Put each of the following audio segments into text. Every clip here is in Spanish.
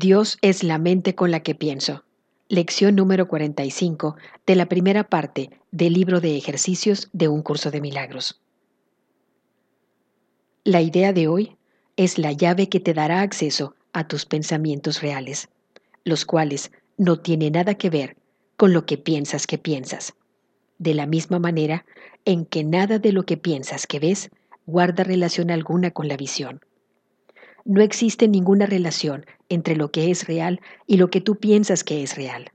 Dios es la mente con la que pienso. Lección número 45 de la primera parte del libro de ejercicios de un curso de milagros. La idea de hoy es la llave que te dará acceso a tus pensamientos reales, los cuales no tienen nada que ver con lo que piensas que piensas. De la misma manera en que nada de lo que piensas que ves guarda relación alguna con la visión. No existe ninguna relación entre lo que es real y lo que tú piensas que es real.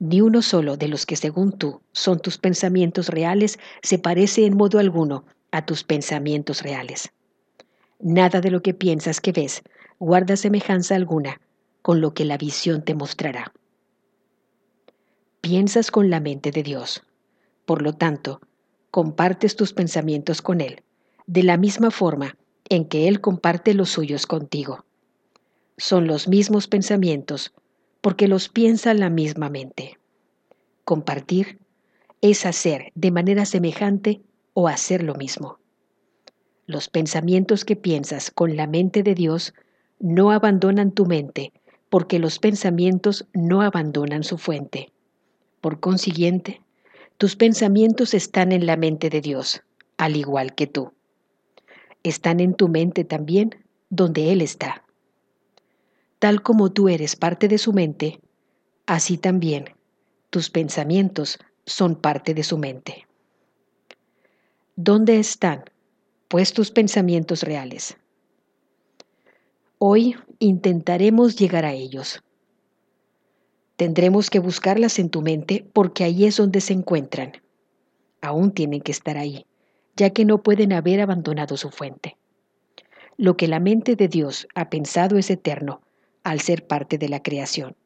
Ni uno solo de los que según tú son tus pensamientos reales se parece en modo alguno a tus pensamientos reales. Nada de lo que piensas que ves guarda semejanza alguna con lo que la visión te mostrará. Piensas con la mente de Dios. Por lo tanto, compartes tus pensamientos con Él, de la misma forma en que Él comparte los suyos contigo. Son los mismos pensamientos porque los piensa la misma mente. Compartir es hacer de manera semejante o hacer lo mismo. Los pensamientos que piensas con la mente de Dios no abandonan tu mente porque los pensamientos no abandonan su fuente. Por consiguiente, tus pensamientos están en la mente de Dios, al igual que tú están en tu mente también, donde Él está. Tal como tú eres parte de su mente, así también tus pensamientos son parte de su mente. ¿Dónde están, pues, tus pensamientos reales? Hoy intentaremos llegar a ellos. Tendremos que buscarlas en tu mente porque ahí es donde se encuentran. Aún tienen que estar ahí ya que no pueden haber abandonado su fuente. Lo que la mente de Dios ha pensado es eterno al ser parte de la creación.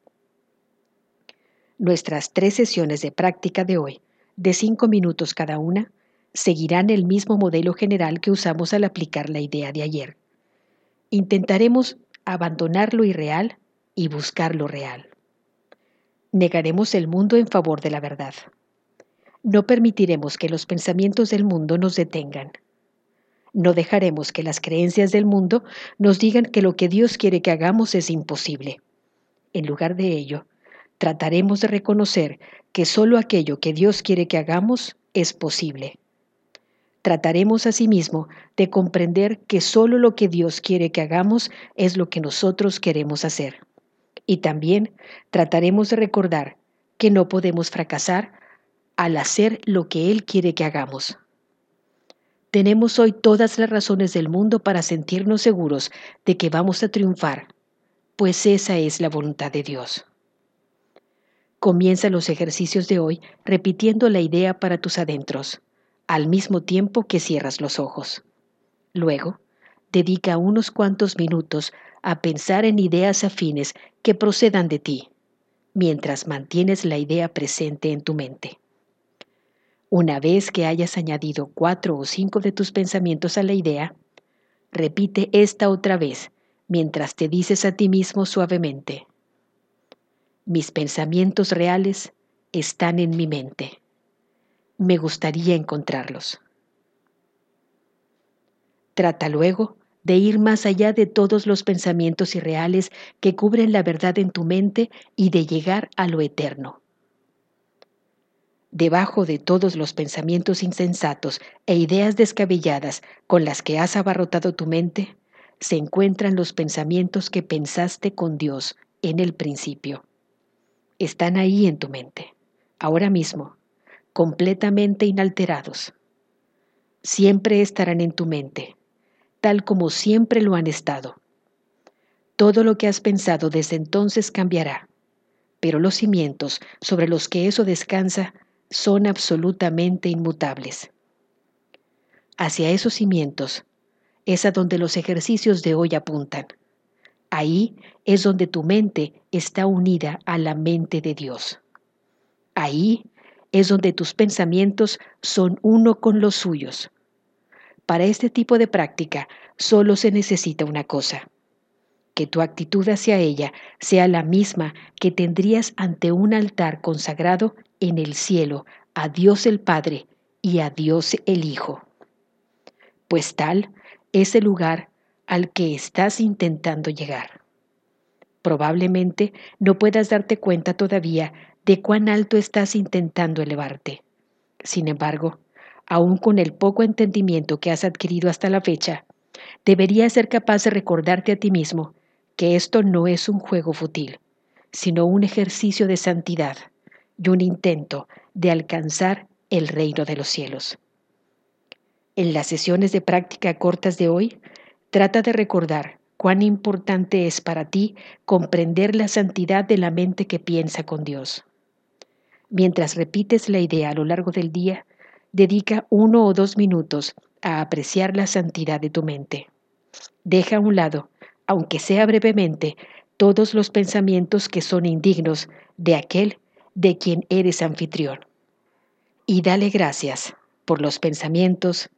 Nuestras tres sesiones de práctica de hoy, de cinco minutos cada una, seguirán el mismo modelo general que usamos al aplicar la idea de ayer. Intentaremos abandonar lo irreal y buscar lo real. Negaremos el mundo en favor de la verdad. No permitiremos que los pensamientos del mundo nos detengan. No dejaremos que las creencias del mundo nos digan que lo que Dios quiere que hagamos es imposible. En lugar de ello, trataremos de reconocer que solo aquello que Dios quiere que hagamos es posible. Trataremos asimismo de comprender que solo lo que Dios quiere que hagamos es lo que nosotros queremos hacer. Y también trataremos de recordar que no podemos fracasar al hacer lo que Él quiere que hagamos. Tenemos hoy todas las razones del mundo para sentirnos seguros de que vamos a triunfar, pues esa es la voluntad de Dios. Comienza los ejercicios de hoy repitiendo la idea para tus adentros, al mismo tiempo que cierras los ojos. Luego, dedica unos cuantos minutos a pensar en ideas afines que procedan de ti, mientras mantienes la idea presente en tu mente. Una vez que hayas añadido cuatro o cinco de tus pensamientos a la idea, repite esta otra vez mientras te dices a ti mismo suavemente, mis pensamientos reales están en mi mente. Me gustaría encontrarlos. Trata luego de ir más allá de todos los pensamientos irreales que cubren la verdad en tu mente y de llegar a lo eterno Debajo de todos los pensamientos insensatos e ideas descabelladas con las que has abarrotado tu mente, se encuentran los pensamientos que pensaste con Dios en el principio. Están ahí en tu mente, ahora mismo, completamente inalterados. Siempre estarán en tu mente, tal como siempre lo han estado. Todo lo que has pensado desde entonces cambiará, pero los cimientos sobre los que eso descansa son absolutamente inmutables. Hacia esos cimientos es a donde los ejercicios de hoy apuntan. Ahí es donde tu mente está unida a la mente de Dios. Ahí es donde tus pensamientos son uno con los suyos. Para este tipo de práctica solo se necesita una cosa, que tu actitud hacia ella sea la misma que tendrías ante un altar consagrado en el cielo a Dios el Padre y a Dios el Hijo. Pues tal es el lugar al que estás intentando llegar. Probablemente no puedas darte cuenta todavía de cuán alto estás intentando elevarte. Sin embargo, aun con el poco entendimiento que has adquirido hasta la fecha, deberías ser capaz de recordarte a ti mismo que esto no es un juego fútil, sino un ejercicio de santidad y un intento de alcanzar el reino de los cielos. En las sesiones de práctica cortas de hoy, trata de recordar cuán importante es para ti comprender la santidad de la mente que piensa con Dios. Mientras repites la idea a lo largo del día, dedica uno o dos minutos a apreciar la santidad de tu mente. Deja a un lado, aunque sea brevemente, todos los pensamientos que son indignos de aquel de quien eres anfitrión. Y dale gracias por los pensamientos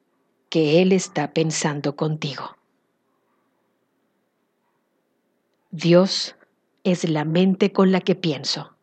que Él está pensando contigo. Dios es la mente con la que pienso.